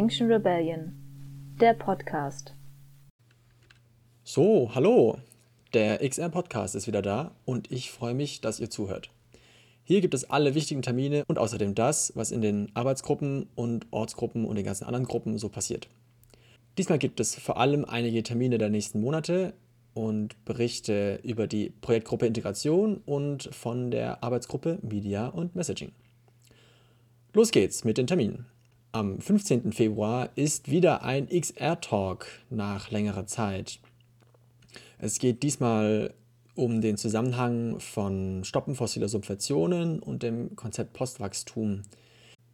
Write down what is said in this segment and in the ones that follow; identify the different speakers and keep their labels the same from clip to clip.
Speaker 1: Extinction Rebellion, der Podcast.
Speaker 2: So, hallo. Der XR-Podcast ist wieder da und ich freue mich, dass ihr zuhört. Hier gibt es alle wichtigen Termine und außerdem das, was in den Arbeitsgruppen und Ortsgruppen und den ganzen anderen Gruppen so passiert. Diesmal gibt es vor allem einige Termine der nächsten Monate und Berichte über die Projektgruppe Integration und von der Arbeitsgruppe Media und Messaging. Los geht's mit den Terminen. Am 15. Februar ist wieder ein XR-Talk nach längerer Zeit. Es geht diesmal um den Zusammenhang von Stoppen fossiler Subventionen und dem Konzept Postwachstum.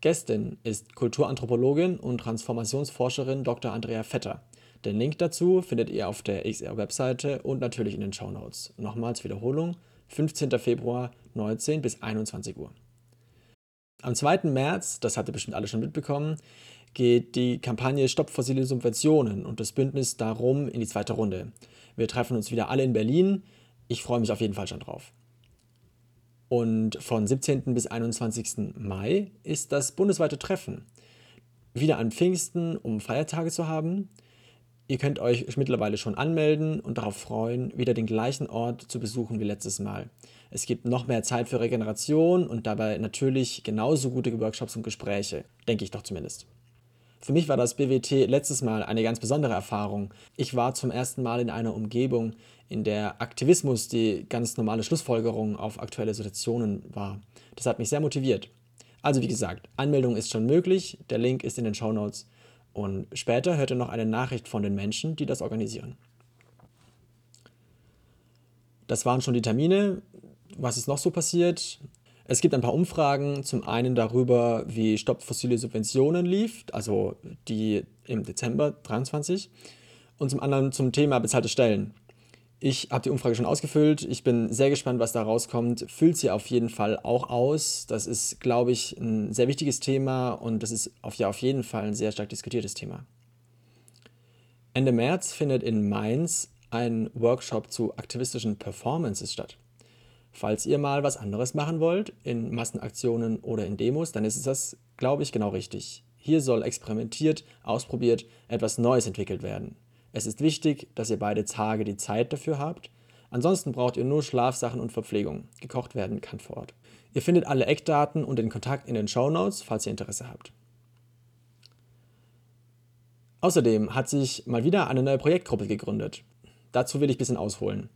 Speaker 2: Gästin ist Kulturanthropologin und Transformationsforscherin Dr. Andrea Vetter. Den Link dazu findet ihr auf der XR-Webseite und natürlich in den Show Notes. Nochmals Wiederholung: 15. Februar, 19 bis 21 Uhr. Am 2. März, das habt ihr bestimmt alle schon mitbekommen, geht die Kampagne Stopp fossile Subventionen und das Bündnis darum in die zweite Runde. Wir treffen uns wieder alle in Berlin. Ich freue mich auf jeden Fall schon drauf. Und von 17. bis 21. Mai ist das bundesweite Treffen. Wieder an Pfingsten, um Feiertage zu haben. Ihr könnt euch mittlerweile schon anmelden und darauf freuen, wieder den gleichen Ort zu besuchen wie letztes Mal. Es gibt noch mehr Zeit für Regeneration und dabei natürlich genauso gute Workshops und Gespräche, denke ich doch zumindest. Für mich war das BWT letztes Mal eine ganz besondere Erfahrung. Ich war zum ersten Mal in einer Umgebung, in der Aktivismus die ganz normale Schlussfolgerung auf aktuelle Situationen war. Das hat mich sehr motiviert. Also wie gesagt, Anmeldung ist schon möglich, der Link ist in den Show Notes. Und später hört ihr noch eine Nachricht von den Menschen, die das organisieren. Das waren schon die Termine. Was ist noch so passiert? Es gibt ein paar Umfragen, zum einen darüber, wie Stopp fossile Subventionen lief, also die im Dezember 23, und zum anderen zum Thema bezahlte Stellen. Ich habe die Umfrage schon ausgefüllt. Ich bin sehr gespannt, was da rauskommt. Füllt sie auf jeden Fall auch aus. Das ist, glaube ich, ein sehr wichtiges Thema und das ist auf, ja auf jeden Fall ein sehr stark diskutiertes Thema. Ende März findet in Mainz ein Workshop zu aktivistischen Performances statt. Falls ihr mal was anderes machen wollt, in Massenaktionen oder in Demos, dann ist es das, glaube ich, genau richtig. Hier soll experimentiert, ausprobiert, etwas Neues entwickelt werden. Es ist wichtig, dass ihr beide Tage die Zeit dafür habt. Ansonsten braucht ihr nur Schlafsachen und Verpflegung. Gekocht werden kann vor Ort. Ihr findet alle Eckdaten und den Kontakt in den Show Notes, falls ihr Interesse habt. Außerdem hat sich mal wieder eine neue Projektgruppe gegründet. Dazu will ich ein bisschen ausholen.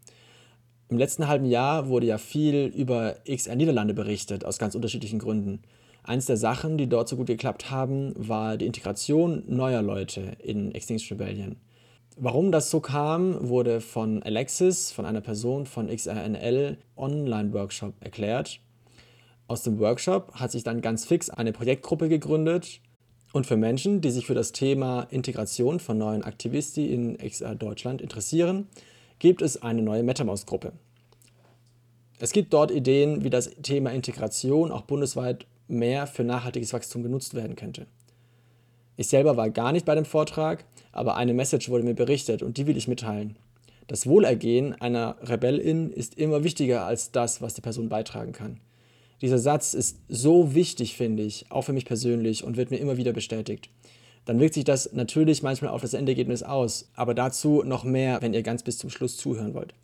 Speaker 2: Im letzten halben Jahr wurde ja viel über XR Niederlande berichtet, aus ganz unterschiedlichen Gründen. Eins der Sachen, die dort so gut geklappt haben, war die Integration neuer Leute in Extinction Rebellion. Warum das so kam, wurde von Alexis, von einer Person von XRNL Online-Workshop erklärt. Aus dem Workshop hat sich dann ganz fix eine Projektgruppe gegründet und für Menschen, die sich für das Thema Integration von neuen Aktivisti in XR Deutschland interessieren, gibt es eine neue MetaMouse-Gruppe. Es gibt dort Ideen, wie das Thema Integration auch bundesweit mehr für nachhaltiges Wachstum genutzt werden könnte. Ich selber war gar nicht bei dem Vortrag, aber eine Message wurde mir berichtet und die will ich mitteilen. Das Wohlergehen einer Rebellin ist immer wichtiger als das, was die Person beitragen kann. Dieser Satz ist so wichtig, finde ich, auch für mich persönlich und wird mir immer wieder bestätigt. Dann wirkt sich das natürlich manchmal auf das Endergebnis aus, aber dazu noch mehr, wenn ihr ganz bis zum Schluss zuhören wollt.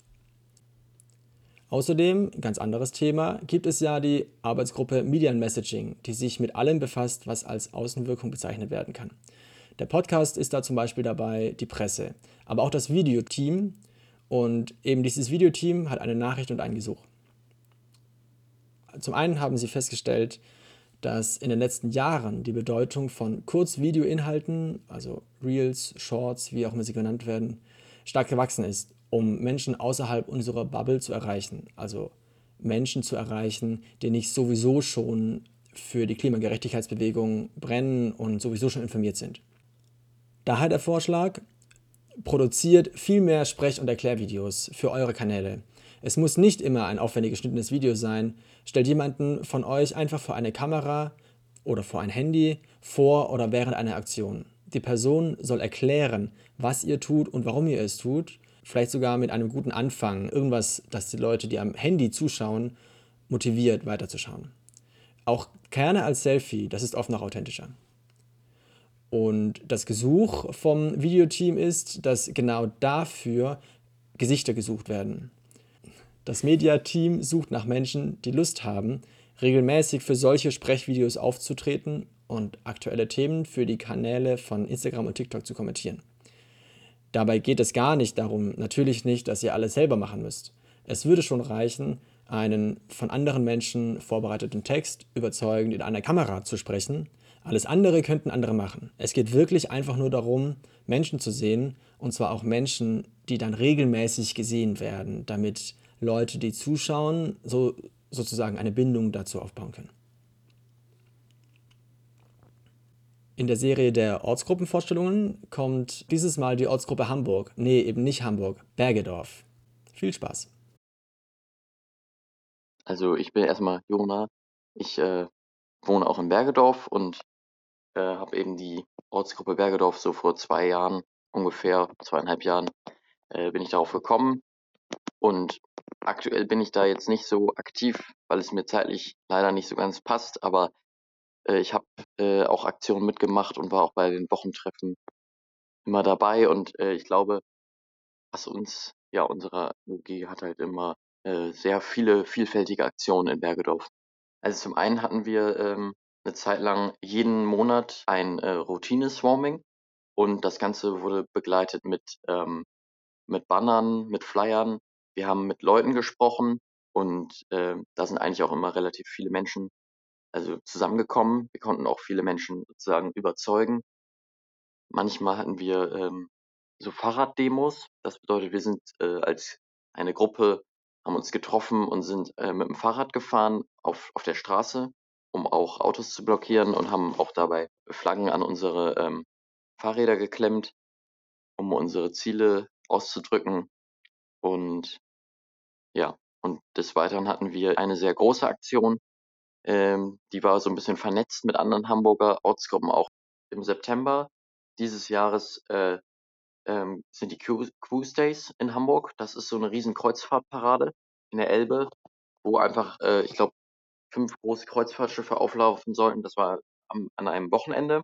Speaker 2: Außerdem, ganz anderes Thema, gibt es ja die Arbeitsgruppe Median Messaging, die sich mit allem befasst, was als Außenwirkung bezeichnet werden kann. Der Podcast ist da zum Beispiel dabei, die Presse, aber auch das Videoteam. Und eben dieses Videoteam hat eine Nachricht und ein Gesuch. Zum einen haben sie festgestellt, dass in den letzten Jahren die Bedeutung von Kurzvideoinhalten, also Reels, Shorts, wie auch immer sie genannt werden, stark gewachsen ist um Menschen außerhalb unserer Bubble zu erreichen. Also Menschen zu erreichen, die nicht sowieso schon für die Klimagerechtigkeitsbewegung brennen und sowieso schon informiert sind. Daher der Vorschlag, produziert viel mehr Sprech- und Erklärvideos für eure Kanäle. Es muss nicht immer ein aufwendig geschnittenes Video sein. Stellt jemanden von euch einfach vor eine Kamera oder vor ein Handy vor oder während einer Aktion. Die Person soll erklären, was ihr tut und warum ihr es tut vielleicht sogar mit einem guten Anfang, irgendwas, das die Leute, die am Handy zuschauen, motiviert weiterzuschauen. Auch gerne als Selfie, das ist oft noch authentischer. Und das Gesuch vom Videoteam ist, dass genau dafür Gesichter gesucht werden. Das Mediateam sucht nach Menschen, die Lust haben, regelmäßig für solche Sprechvideos aufzutreten und aktuelle Themen für die Kanäle von Instagram und TikTok zu kommentieren. Dabei geht es gar nicht darum, natürlich nicht, dass ihr alles selber machen müsst. Es würde schon reichen, einen von anderen Menschen vorbereiteten Text überzeugend in einer Kamera zu sprechen. Alles andere könnten andere machen. Es geht wirklich einfach nur darum, Menschen zu sehen, und zwar auch Menschen, die dann regelmäßig gesehen werden, damit Leute, die zuschauen, so sozusagen eine Bindung dazu aufbauen können. In der Serie der Ortsgruppenvorstellungen kommt dieses Mal die Ortsgruppe Hamburg. Nee, eben nicht Hamburg, Bergedorf. Viel Spaß.
Speaker 3: Also ich bin erstmal Jona. Ich äh, wohne auch in Bergedorf und äh, habe eben die Ortsgruppe Bergedorf so vor zwei Jahren, ungefähr zweieinhalb Jahren, äh, bin ich darauf gekommen. Und aktuell bin ich da jetzt nicht so aktiv, weil es mir zeitlich leider nicht so ganz passt, aber äh, ich habe äh, auch Aktionen mitgemacht und war auch bei den Wochentreffen immer dabei und äh, ich glaube, was uns, ja, unsere UG hat halt immer äh, sehr viele vielfältige Aktionen in Bergedorf. Also zum einen hatten wir ähm, eine Zeit lang jeden Monat ein äh, Routine-Swarming und das Ganze wurde begleitet mit, ähm, mit Bannern, mit Flyern. Wir haben mit Leuten gesprochen und äh, da sind eigentlich auch immer relativ viele Menschen also zusammengekommen. Wir konnten auch viele Menschen sozusagen überzeugen. Manchmal hatten wir ähm, so Fahrraddemos. Das bedeutet, wir sind äh, als eine Gruppe, haben uns getroffen und sind äh, mit dem Fahrrad gefahren auf, auf der Straße, um auch Autos zu blockieren und haben auch dabei Flaggen an unsere ähm, Fahrräder geklemmt, um unsere Ziele auszudrücken. Und ja, und des Weiteren hatten wir eine sehr große Aktion, ähm, die war so ein bisschen vernetzt mit anderen Hamburger Ortsgruppen auch. Im September dieses Jahres äh, ähm, sind die Cruise Days in Hamburg. Das ist so eine riesen Kreuzfahrtparade in der Elbe, wo einfach, äh, ich glaube, fünf große Kreuzfahrtschiffe auflaufen sollten. Das war am, an einem Wochenende.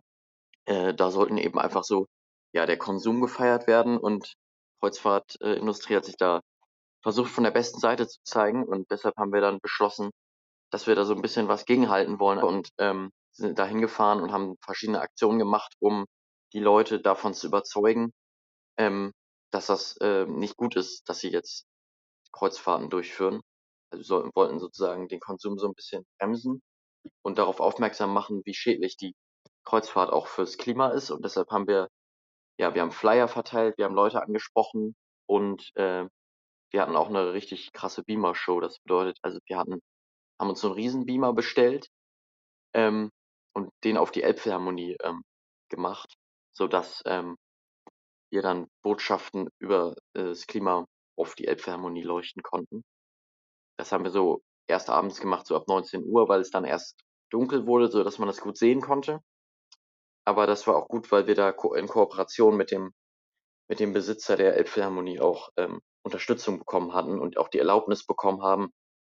Speaker 3: Äh, da sollten eben einfach so ja der Konsum gefeiert werden und Kreuzfahrtindustrie hat sich da versucht von der besten Seite zu zeigen und deshalb haben wir dann beschlossen, dass wir da so ein bisschen was gegenhalten wollen und ähm, sind da hingefahren und haben verschiedene Aktionen gemacht, um die Leute davon zu überzeugen, ähm, dass das äh, nicht gut ist, dass sie jetzt Kreuzfahrten durchführen. Also sollten, wollten sozusagen den Konsum so ein bisschen bremsen und darauf aufmerksam machen, wie schädlich die Kreuzfahrt auch fürs Klima ist. Und deshalb haben wir, ja, wir haben Flyer verteilt, wir haben Leute angesprochen und äh, wir hatten auch eine richtig krasse Beamer-Show. Das bedeutet, also wir hatten haben uns so einen Riesenbeamer bestellt ähm, und den auf die Elbphilharmonie ähm, gemacht, sodass ähm, wir dann Botschaften über äh, das Klima auf die Elbphilharmonie leuchten konnten. Das haben wir so erst abends gemacht, so ab 19 Uhr, weil es dann erst dunkel wurde, so dass man das gut sehen konnte. Aber das war auch gut, weil wir da in Kooperation mit dem, mit dem Besitzer der Elbphilharmonie auch ähm, Unterstützung bekommen hatten und auch die Erlaubnis bekommen haben,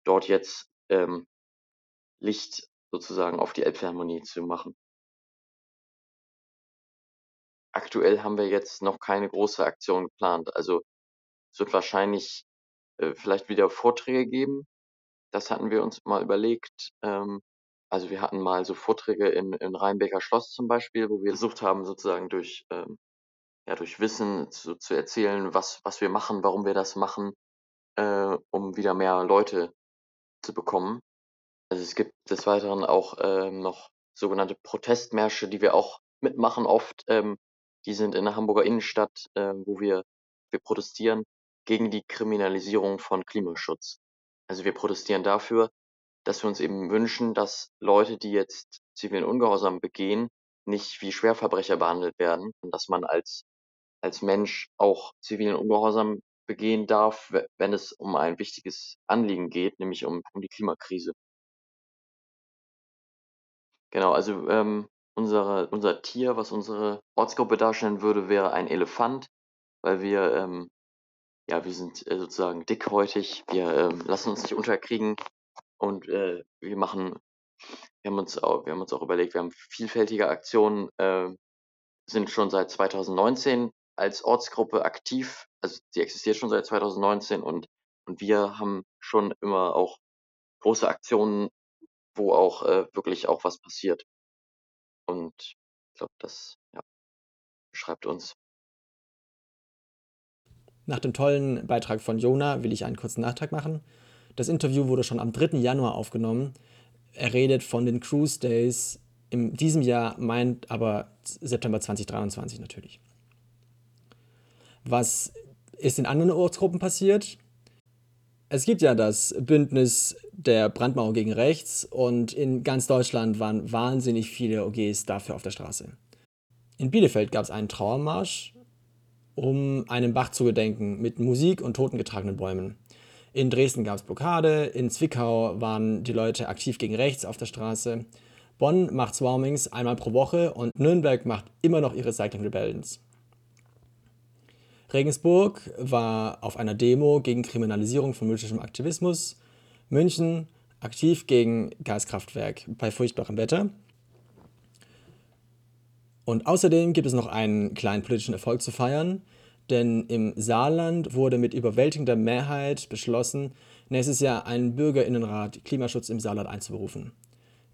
Speaker 3: dort jetzt ähm, Licht sozusagen auf die Elbphilharmonie zu machen. Aktuell haben wir jetzt noch keine große Aktion geplant. Also es wird wahrscheinlich äh, vielleicht wieder Vorträge geben. Das hatten wir uns mal überlegt. Ähm, also wir hatten mal so Vorträge in, in Rheinbecker Schloss zum Beispiel, wo wir versucht haben, sozusagen durch, ähm, ja, durch Wissen zu, zu erzählen, was, was wir machen, warum wir das machen, äh, um wieder mehr Leute zu bekommen. Also es gibt des Weiteren auch ähm, noch sogenannte Protestmärsche, die wir auch mitmachen oft. Ähm, die sind in der Hamburger Innenstadt, äh, wo wir, wir protestieren gegen die Kriminalisierung von Klimaschutz. Also wir protestieren dafür, dass wir uns eben wünschen, dass Leute, die jetzt zivilen Ungehorsam begehen, nicht wie Schwerverbrecher behandelt werden und dass man als, als Mensch auch zivilen Ungehorsam begehen darf, wenn es um ein wichtiges Anliegen geht, nämlich um, um die Klimakrise. Genau, also ähm, unsere, unser Tier, was unsere Ortsgruppe darstellen würde, wäre ein Elefant, weil wir, ähm, ja, wir sind äh, sozusagen dickhäutig, wir ähm, lassen uns nicht unterkriegen und äh, wir machen, wir haben uns auch, wir haben uns auch überlegt, wir haben vielfältige Aktionen, äh, sind schon seit 2019 als Ortsgruppe aktiv. Also die existiert schon seit 2019 und, und wir haben schon immer auch große Aktionen, wo auch äh, wirklich auch was passiert. Und ich glaube, das ja, beschreibt uns.
Speaker 2: Nach dem tollen Beitrag von Jona will ich einen kurzen Nachtrag machen. Das Interview wurde schon am 3. Januar aufgenommen. Er redet von den Cruise Days in diesem Jahr, meint aber September 2023 natürlich. Was ist in anderen Ortsgruppen passiert? Es gibt ja das Bündnis der Brandmauer gegen Rechts und in ganz Deutschland waren wahnsinnig viele OGs dafür auf der Straße. In Bielefeld gab es einen Trauermarsch, um einem Bach zu gedenken mit Musik und totengetragenen Bäumen. In Dresden gab es Blockade, in Zwickau waren die Leute aktiv gegen rechts auf der Straße. Bonn macht Swarmings einmal pro Woche und Nürnberg macht immer noch ihre Cycling Rebellions. Regensburg war auf einer Demo gegen Kriminalisierung von politischem Aktivismus. München aktiv gegen Gaskraftwerk bei furchtbarem Wetter. Und außerdem gibt es noch einen kleinen politischen Erfolg zu feiern, denn im Saarland wurde mit überwältigender Mehrheit beschlossen, nächstes Jahr einen Bürgerinnenrat Klimaschutz im Saarland einzuberufen.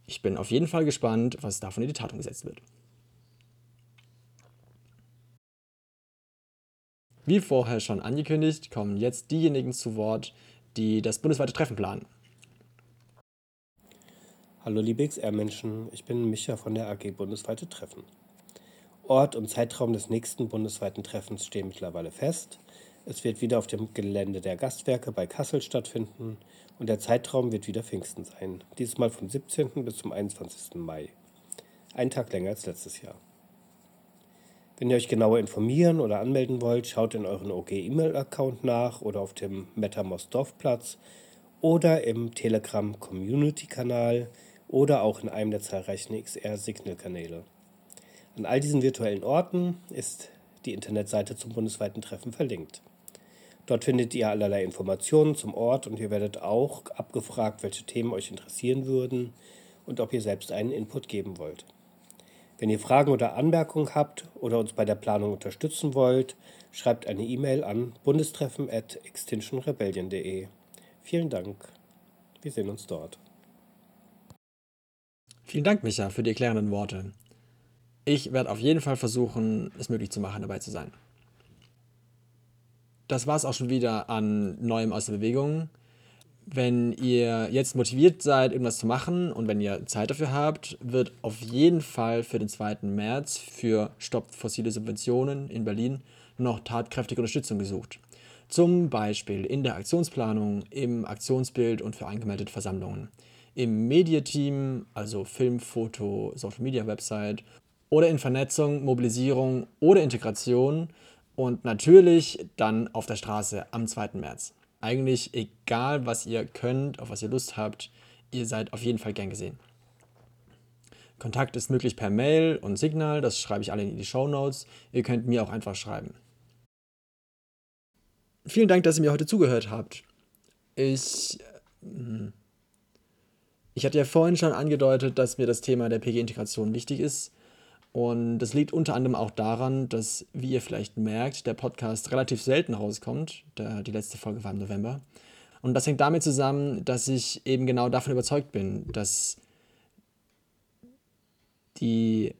Speaker 2: Ich bin auf jeden Fall gespannt, was davon in die Tat umgesetzt wird. Wie vorher schon angekündigt, kommen jetzt diejenigen zu Wort, die das bundesweite Treffen planen.
Speaker 4: Hallo liebe XR-Menschen, ich bin Micha von der AG Bundesweite Treffen. Ort und Zeitraum des nächsten bundesweiten Treffens stehen mittlerweile fest. Es wird wieder auf dem Gelände der Gastwerke bei Kassel stattfinden und der Zeitraum wird wieder Pfingsten sein, diesmal vom 17. bis zum 21. Mai. Ein Tag länger als letztes Jahr. Wenn ihr euch genauer informieren oder anmelden wollt, schaut in euren OG-E-Mail-Account nach oder auf dem MetaMost Dorfplatz oder im Telegram Community-Kanal oder auch in einem der zahlreichen XR-Signal-Kanäle. An all diesen virtuellen Orten ist die Internetseite zum bundesweiten Treffen verlinkt. Dort findet ihr allerlei Informationen zum Ort und ihr werdet auch abgefragt, welche Themen euch interessieren würden und ob ihr selbst einen Input geben wollt. Wenn ihr Fragen oder Anmerkungen habt oder uns bei der Planung unterstützen wollt, schreibt eine E-Mail an bundestreffen@extinctionrebellion.de. Vielen Dank. Wir sehen uns dort.
Speaker 2: Vielen Dank, Micha, für die erklärenden Worte. Ich werde auf jeden Fall versuchen, es möglich zu machen, dabei zu sein. Das war es auch schon wieder an Neuem aus der Bewegung wenn ihr jetzt motiviert seid, irgendwas zu machen und wenn ihr Zeit dafür habt, wird auf jeden Fall für den 2. März für Stopp fossile Subventionen in Berlin noch tatkräftige Unterstützung gesucht. Zum Beispiel in der Aktionsplanung, im Aktionsbild und für angemeldete Versammlungen. Im Mediateam, also Film, Foto, Social Media Website oder in Vernetzung, Mobilisierung oder Integration und natürlich dann auf der Straße am 2. März eigentlich egal, was ihr könnt, auf was ihr Lust habt, ihr seid auf jeden Fall gern gesehen. Kontakt ist möglich per Mail und Signal, das schreibe ich alle in die Show Notes. Ihr könnt mir auch einfach schreiben. Vielen Dank, dass ihr mir heute zugehört habt. Ich, hm, ich hatte ja vorhin schon angedeutet, dass mir das Thema der PG-Integration wichtig ist. Und das liegt unter anderem auch daran, dass, wie ihr vielleicht merkt, der Podcast relativ selten rauskommt. Die letzte Folge war im November. Und das hängt damit zusammen, dass ich eben genau davon überzeugt bin, dass die,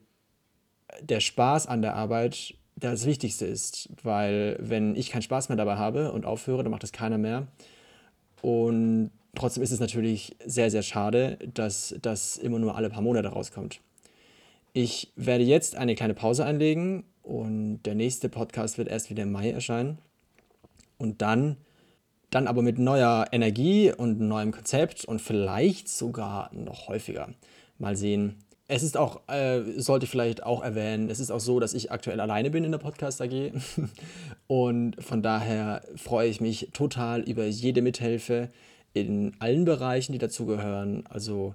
Speaker 2: der Spaß an der Arbeit das Wichtigste ist. Weil wenn ich keinen Spaß mehr dabei habe und aufhöre, dann macht das keiner mehr. Und trotzdem ist es natürlich sehr, sehr schade, dass das immer nur alle paar Monate rauskommt. Ich werde jetzt eine kleine Pause einlegen und der nächste Podcast wird erst wieder im Mai erscheinen. Und dann, dann aber mit neuer Energie und neuem Konzept und vielleicht sogar noch häufiger. Mal sehen. Es ist auch, äh, sollte ich vielleicht auch erwähnen, es ist auch so, dass ich aktuell alleine bin in der Podcast AG. und von daher freue ich mich total über jede Mithilfe in allen Bereichen, die dazugehören. Also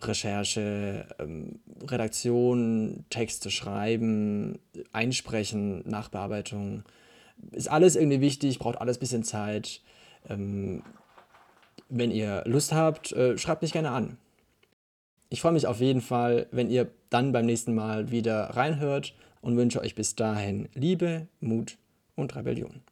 Speaker 2: Recherche, ähm, Redaktion, Texte schreiben, einsprechen, Nachbearbeitung. Ist alles irgendwie wichtig, braucht alles ein bisschen Zeit. Ähm, wenn ihr Lust habt, äh, schreibt mich gerne an. Ich freue mich auf jeden Fall, wenn ihr dann beim nächsten Mal wieder reinhört und wünsche euch bis dahin Liebe, Mut und Rebellion.